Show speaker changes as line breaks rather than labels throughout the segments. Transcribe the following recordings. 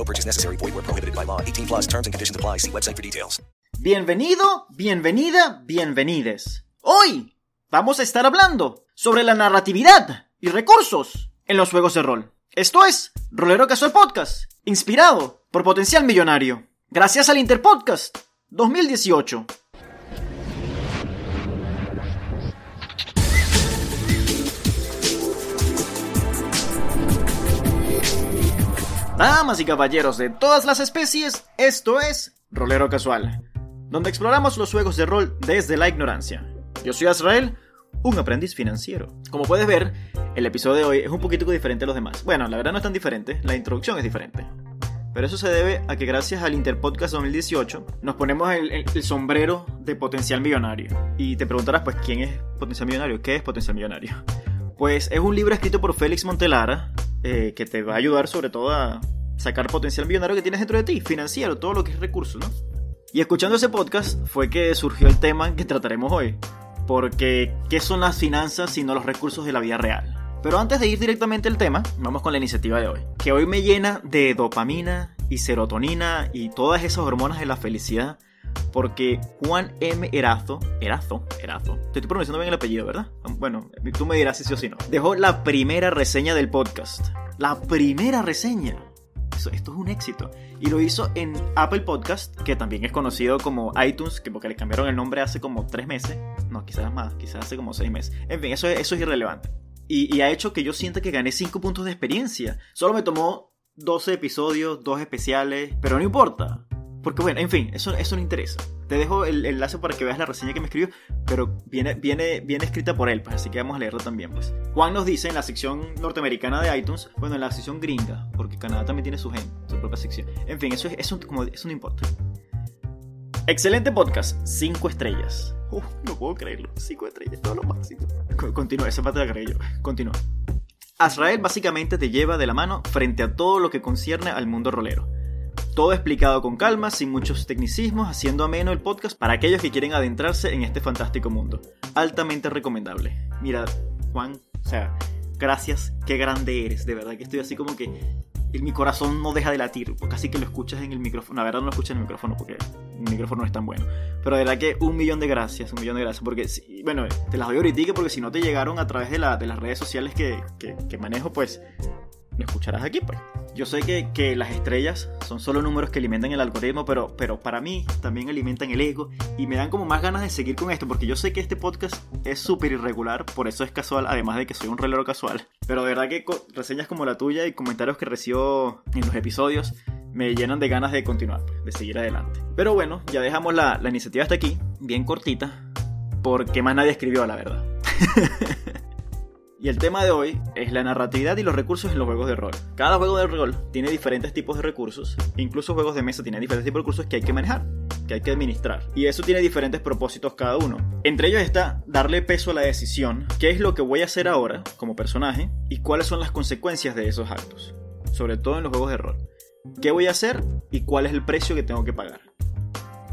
No purchase necessary. Void where prohibited by law. 18 plus terms and conditions apply. See website for details.
Bienvenido, bienvenida, bienvenides. Hoy vamos a estar hablando sobre la narratividad y recursos en los juegos de rol. Esto es Rolero Casual Podcast, inspirado por Potencial Millonario. Gracias al Interpodcast 2018. Damas y caballeros de todas las especies, esto es Rolero Casual, donde exploramos los juegos de rol desde la ignorancia. Yo soy Azrael, un aprendiz financiero. Como puedes ver, el episodio de hoy es un poquito diferente a los demás. Bueno, la verdad no es tan diferente, la introducción es diferente. Pero eso se debe a que gracias al Interpodcast 2018 nos ponemos el, el- el sombrero de potencial millonario. Y te preguntarás, pues, ¿quién es potencial millonario? ¿Qué es potencial millonario? Pues es un libro escrito por Félix Montelara eh, que te va a ayudar sobre todo a sacar potencial millonario que tienes dentro de ti, financiero, todo lo que es recurso, ¿no? Y escuchando ese podcast fue que surgió el tema que trataremos hoy. Porque, ¿qué son las finanzas sino los recursos de la vida real? Pero antes de ir directamente al tema, vamos con la iniciativa de hoy. Que hoy me llena de dopamina y serotonina y todas esas hormonas de la felicidad. Porque Juan M. Erazo, Erazo, Erazo, te estoy pronunciando bien el apellido, ¿verdad? Bueno, tú me dirás si sí o si no. Dejó la primera reseña del podcast. La primera reseña. Eso- esto es un éxito. Y lo hizo en Apple Podcast, que también es conocido como iTunes, que porque le cambiaron el nombre hace como tres meses. No, quizás más, quizás hace como seis meses. En fin, eso, es- irrelevante. Y, ha hecho que yo sienta que gané 5 puntos de experiencia. Solo me tomó 12 episodios, 2 especiales, pero no importa. Porque bueno, en fin, eso, eso no interesa. Te dejo el enlace para que veas la reseña que me escribió, pero viene, viene, viene escrita por él, pues, así que vamos a leerlo también. Pues. Juan nos dice en la sección norteamericana de iTunes, bueno, en la sección gringa, porque Canadá también tiene su gen, su propia sección. En fin, eso, es, eso, como, eso no importa. Excelente podcast, 5 estrellas. Uf, no puedo creerlo, 5 estrellas, todo lo máximo. Co- Continúa, esa parte la creí yo. Continúa. Azrael básicamente te lleva de la mano frente a todo lo que concierne al mundo rolero. Todo explicado con calma, sin muchos tecnicismos, haciendo ameno el podcast para aquellos que quieren adentrarse en este fantástico mundo. Altamente recomendable. Mira, Juan, o sea, gracias, qué grande eres. De verdad que estoy así como que mi corazón no deja de latir, casi que lo escuchas en el micrófono. La verdad no lo escuchas en el micrófono porque el micrófono no es tan bueno. Pero de verdad que un millón de gracias, un millón de gracias. Porque, si- bueno, te las doy ahorita porque si no te llegaron a través de, de las redes sociales que- que manejo, pues escucharás aquí, pues. Yo sé que, que las estrellas son solo números que alimentan el algoritmo, pero, pero para mí también alimentan el ego y me dan como más ganas de seguir con esto, porque yo sé que este podcast es súper irregular, por eso es casual, además de que soy un reloj casual. Pero de verdad que reseñas como la tuya y comentarios que recibo en los episodios me llenan de ganas de continuar, pues, de seguir adelante. Pero bueno, ya dejamos la, la iniciativa hasta aquí, bien cortita, porque más nadie escribió, la verdad. Y el tema de hoy es la narratividad y los recursos en los juegos de rol. Cada juego de rol tiene diferentes tipos de recursos, incluso juegos de mesa tienen diferentes tipos de recursos que hay que manejar, que hay que administrar. Y eso tiene diferentes propósitos cada uno. Entre ellos está darle peso a la decisión, qué es lo que voy a hacer ahora como personaje y cuáles son las consecuencias de esos actos. sobre todo en los juegos de rol. ¿Qué voy a hacer y cuál es el precio que tengo que pagar?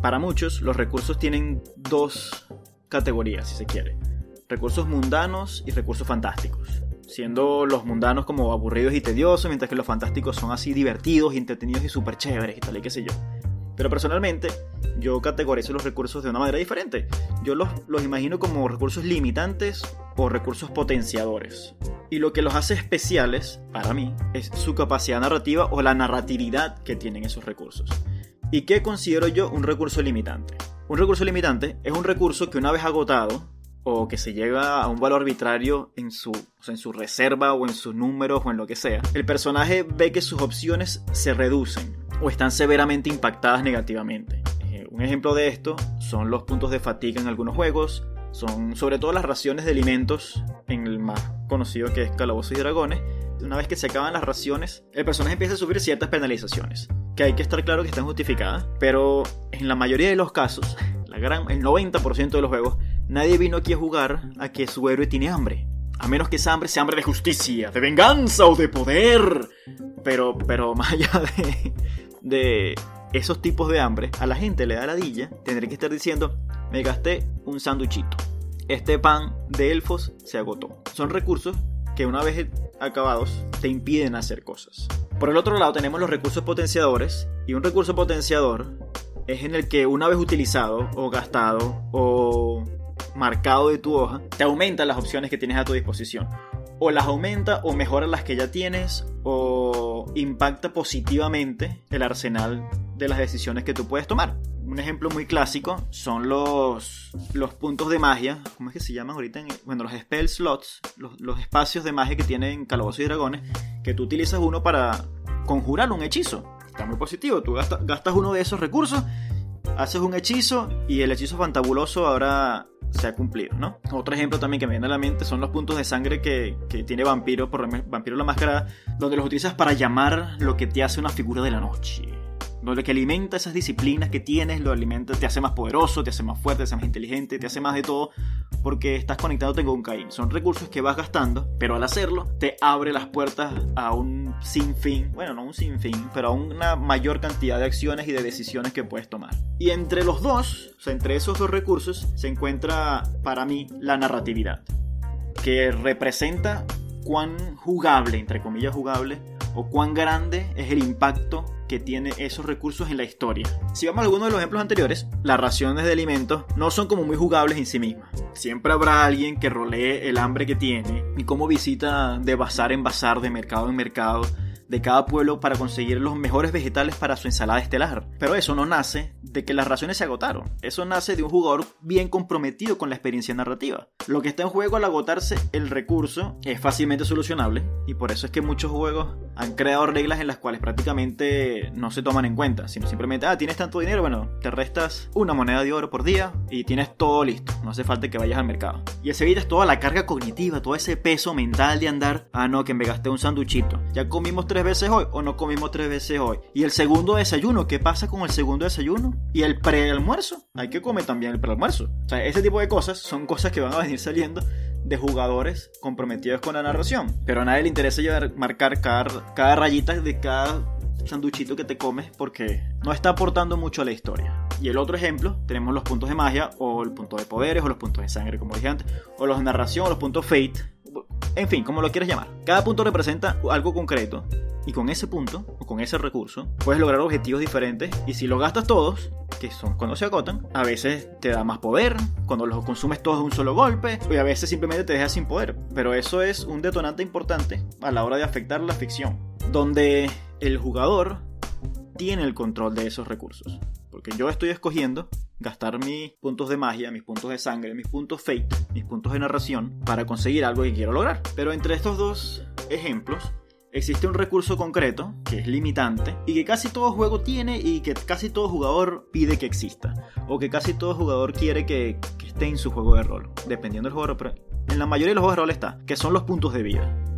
Para muchos, los recursos tienen dos categorías, si se quiere. Recursos mundanos y recursos fantásticos. Siendo los mundanos como aburridos y tediosos, mientras que los fantásticos son así divertidos, entretenidos y súper chéveres y tal y qué sé yo. Pero personalmente, yo categorizo los recursos de una manera diferente. Yo los, los imagino como recursos limitantes o recursos potenciadores. Y lo que los hace especiales, para mí, es su capacidad narrativa o la narratividad que tienen esos recursos. ¿Y qué considero yo un recurso limitante? Un recurso limitante es un recurso que una vez agotado, o que se llega a un valor arbitrario en su, en su reserva o en sus números o en lo que sea, el personaje ve que sus opciones se reducen o están severamente impactadas negativamente. Eh, un ejemplo de esto son los puntos de fatiga en algunos juegos, son sobre todo las raciones de alimentos en el más conocido que es Calabozos y Dragones. Una vez que se acaban las raciones, el personaje empieza a sufrir ciertas penalizaciones, que hay que estar claro que están justificadas, pero en la mayoría de los casos, la gran, el 90% de los juegos, nadie vino aquí a jugar a que su héroe tiene hambre. A menos que esa hambre sea hambre de justicia, de venganza o de poder. Pero, pero más allá de, de esos tipos de hambre, a la gente le da ladilla tendré que estar diciendo, me gasté un sanduchito. Este pan de elfos se agotó. Son recursos que una vez acabados te impiden hacer cosas. Por el otro lado tenemos los recursos potenciadores y un recurso potenciador es en el que una vez utilizado o gastado o marcado de tu hoja, te aumenta las opciones que tienes a tu disposición. O las aumenta o mejora las que ya tienes o impacta positivamente el arsenal de las decisiones que tú puedes tomar. Un ejemplo muy clásico son los, los puntos de magia. ¿Cómo es que se llaman ahorita? bueno, los spell slots, los, los espacios de magia que tienen Calabozos y Dragones, que tú utilizas uno para conjurar un hechizo. Está muy positivo. Tú gastas, gastas uno de esos recursos, haces un hechizo y el hechizo fantabuloso ahora se ha cumplido, ¿no? Otro ejemplo también que me viene a la mente son los puntos de sangre que, que tiene Vampiro por Vampiro la Máscara, donde los utilizas para llamar lo que te hace una figura de la noche lo que alimenta esas disciplinas que tienes, lo alimenta, te hace más poderoso, te hace más fuerte, te hace más inteligente, te hace más de todo, porque estás conectándote con Caín. Son recursos que vas gastando, pero al hacerlo te abre las puertas a un sinfín, bueno, no un sinfín, pero a una mayor cantidad de acciones y de decisiones que puedes tomar. Y entre los dos, o sea, entre esos dos recursos, se encuentra para mí la narratividad, que representa cuán jugable, entre comillas jugable, o cuán grande es el impacto que tiene esos recursos en la historia. Si vamos a algunos de los ejemplos anteriores, las raciones de alimentos no son como muy jugables en sí mismas. Siempre habrá alguien que rolee el hambre que tiene y cómo visita de bazar en bazar, de mercado en mercado, de cada pueblo para conseguir los mejores vegetales para su ensalada estelar. Pero eso no nace de que las raciones se agotaron. Eso nace de un jugador bien comprometido con la experiencia narrativa. Lo que está en juego al agotarse el recurso es fácilmente solucionable y por eso es que muchos juegos han creado reglas en las cuales prácticamente no se toman en cuenta, sino simplemente, ah, tienes tanto dinero, bueno, te restas una moneda de oro por día y tienes todo listo. No hace falta que vayas al mercado. Y así evitas toda la carga cognitiva, todo ese peso mental de andar, ah, no, que me gasté un sanduchito. Ya comimos tres veces hoy o no comimos tres veces hoy. Y el segundo desayuno, ¿qué pasa con el segundo desayuno? Y el prealmuerzo, hay que comer también el prealmuerzo. O sea, ese tipo de cosas son cosas que van a venir saliendo de jugadores comprometidos con la narración. Pero a nadie le interesa llevar, marcar cada, cada rayita de cada sanduchito que te comes porque no está aportando mucho a la historia. Y el otro ejemplo, tenemos los puntos de magia o el punto de poderes o los puntos de sangre, como dije antes, o los de narración o los puntos fate. En fin, como lo quieras llamar. Cada punto representa algo concreto y con ese punto, o con ese recurso, puedes lograr objetivos diferentes. Y si lo gastas todos, que son cuando se agotan, a veces te da más poder, cuando los consumes todos de un solo golpe, y a veces simplemente te dejas sin poder. Pero eso es un detonante importante a la hora de afectar la ficción, donde el jugador tiene el control de esos recursos. Porque yo estoy escogiendo gastar mis puntos de magia, mis puntos de sangre, mis puntos fate, mis puntos de narración para conseguir algo que quiero lograr. Pero entre estos dos ejemplos, existe un recurso concreto que es limitante y que casi todo juego tiene y que casi todo jugador pide que exista o que casi todo jugador quiere que, esté en su juego de rol, dependiendo del jugador, pero en la mayoría de los juegos de rol está, que son los puntos de vida.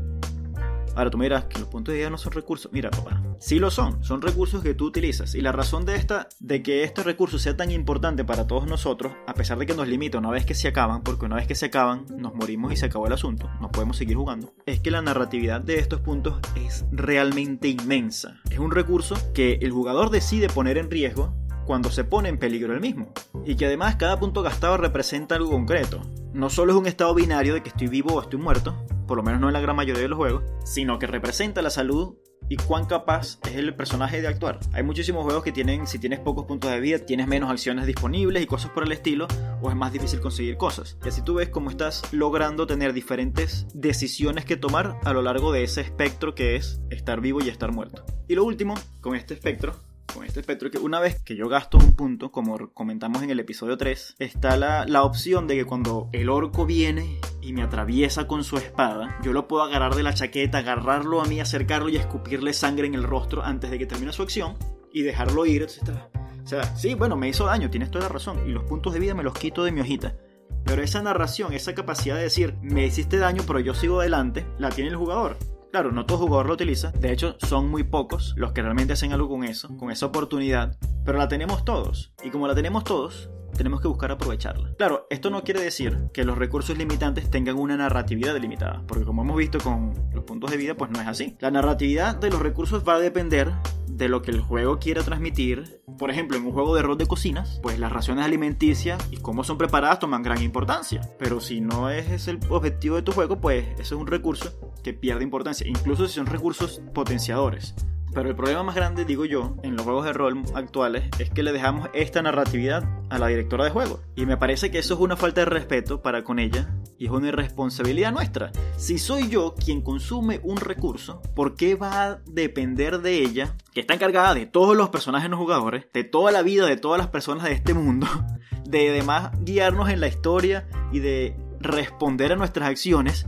Ahora tú me dirás que los puntos de vida no son recursos. Mira, papá, sí lo son, son recursos que tú utilizas. Y la razón de esta, de que este recurso sea tan importante para todos nosotros, a pesar de que nos limita una vez que se acaban, porque una vez que se acaban, nos morimos y se acabó el asunto, no podemos seguir jugando, es que la narratividad de estos puntos es realmente inmensa. Es un recurso que el jugador decide poner en riesgo cuando se pone en peligro el mismo. Y que además cada punto gastado representa algo concreto. No solo es un estado binario de que estoy vivo o estoy muerto, por lo menos no en la gran mayoría de los juegos, sino que representa la salud y cuán capaz es el personaje de actuar. Hay muchísimos juegos que tienen, si tienes pocos puntos de vida, tienes menos acciones disponibles y cosas por el estilo, o es más difícil conseguir cosas. Y así tú ves cómo estás logrando tener diferentes decisiones que tomar a lo largo de ese espectro que es estar vivo y estar muerto. Y lo último, con este espectro, con este espectro que una vez que yo gasto un punto, como comentamos en el episodio 3, está la, la, opción de que cuando el orco viene y me atraviesa con su espada, yo lo puedo agarrar de la chaqueta, agarrarlo a mí, acercarlo y escupirle sangre en el rostro antes de que termine su acción y dejarlo ir. O sea, sí, bueno, me hizo daño, tienes toda la razón, y los puntos de vida me los quito de mi hojita. Pero esa narración, esa capacidad de decir, me hiciste daño, pero yo sigo adelante, la tiene el jugador. Claro, no todo jugador lo utiliza, de hecho son muy pocos los que realmente hacen algo con eso, con esa oportunidad, pero la tenemos todos, y como la tenemos todos, tenemos que buscar aprovecharla. Claro, esto no quiere decir que los recursos limitantes tengan una narratividad delimitada, porque como hemos visto con los puntos de vida, pues no es así. La narratividad de los recursos va a depender de lo que el juego quiera transmitir. Por ejemplo, en un juego de rol de cocinas, pues las raciones alimenticias y cómo son preparadas toman gran importancia. Pero si no es el objetivo de tu juego, pues eso es un recurso que pierde importancia, incluso si son recursos potenciadores. Pero el problema más grande, digo yo, en los juegos de rol actuales es que le dejamos esta narratividad a la directora de juego. Y me parece que eso es una falta de respeto para con ella y es una irresponsabilidad nuestra. Si soy yo quien consume un recurso, ¿por qué va a depender de ella, que está encargada de todos los personajes no jugadores, de toda la vida de todas las personas de este mundo, de además guiarnos en la historia y de responder a nuestras acciones?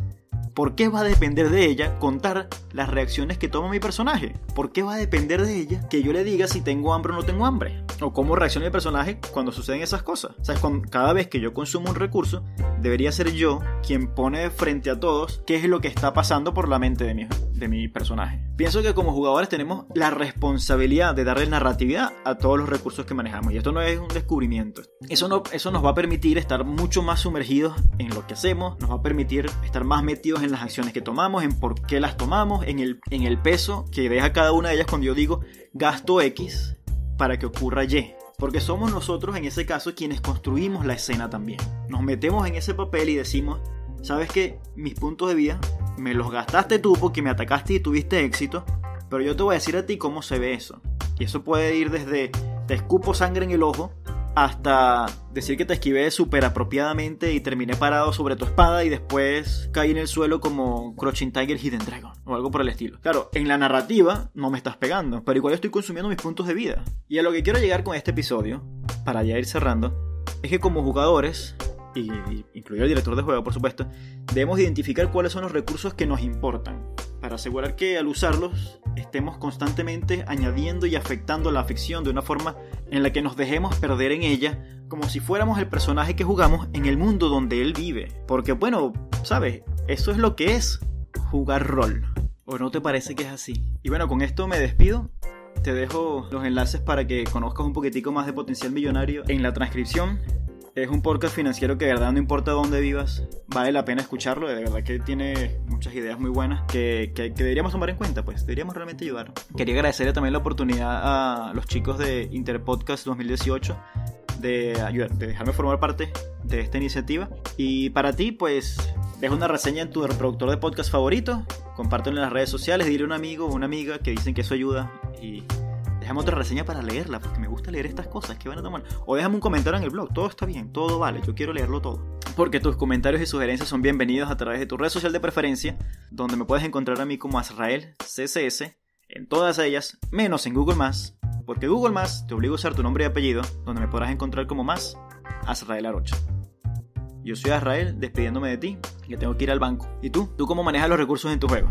¿Por qué va a depender de ella contar las reacciones que toma mi personaje? ¿Por qué va a depender de ella que yo le diga si tengo hambre o no tengo hambre? O cómo reacciona mi personaje cuando suceden esas cosas. O sea, cada vez que yo consumo un recurso, debería ser yo quien pone frente a todos qué es lo que está pasando por la mente de mi, de mi personaje. Pienso que como jugadores tenemos la responsabilidad de darle narratividad a todos los recursos que manejamos. Y esto no es un descubrimiento. Eso, eso nos va a permitir estar mucho más sumergidos en lo que hacemos, nos va a permitir estar más metidos en las acciones que tomamos, en por qué las tomamos, en el, en el peso que deja cada una de ellas cuando yo digo gasto X para que ocurra Y. Porque somos nosotros en ese caso quienes construimos la escena también. Nos metemos en ese papel y decimos, ¿sabes qué? Mis puntos de vida me los gastaste tú porque me atacaste y tuviste éxito, pero yo te voy a decir a ti cómo se ve eso. Y eso puede ir desde te escupo sangre en el ojo hasta decir que te esquivé súper apropiadamente y terminé parado sobre tu espada y después caí en el suelo como Crouching Tiger Hidden Dragon o algo por el estilo. Claro, en la narrativa no me estás pegando, pero igual estoy consumiendo mis puntos de vida. Y a lo que quiero llegar con este episodio, para ya ir cerrando, es que como jugadores, y incluido el director de juego por supuesto, debemos identificar cuáles son los recursos que nos importan para asegurar que al usarlos estemos constantemente añadiendo y afectando la ficción de una forma en la que nos dejemos perder en ella como si fuéramos el personaje que jugamos en el mundo donde él vive. Porque bueno, sabes, eso es lo que es jugar rol. ¿O no te parece que es así? Y bueno, con esto me despido. Te dejo los enlaces para que conozcas un poquitico más de potencial millonario en la transcripción. Es un podcast financiero que de verdad no importa dónde vivas, vale la pena escucharlo, de verdad que tiene muchas ideas muy buenas que, que, deberíamos tomar en cuenta, pues deberíamos realmente ayudar. Quería agradecerle también la oportunidad a los chicos de Interpodcast 2018 de, ayudar, de dejarme formar parte de esta iniciativa. Y para ti, pues deja una reseña en tu reproductor de podcast favorito, compártelo en las redes sociales, dile a un amigo o una amiga que dicen que eso ayuda y déjame otra reseña para leerla, porque me gusta leer estas cosas que van a tomar. O déjame un comentario en el blog, todo está bien, todo vale, yo quiero leerlo todo. Porque tus comentarios y sugerencias son bienvenidos a través de tu red social de preferencia, donde me puedes encontrar a mí como Azrael CSS, en todas ellas, menos en Google porque Google te obliga a usar tu nombre y apellido, donde me podrás encontrar como más Azrael Arocha. Yo soy Azrael, despidiéndome de ti, que tengo que ir al banco. ¿Y tú? ¿Tú cómo manejas los recursos en tu juego?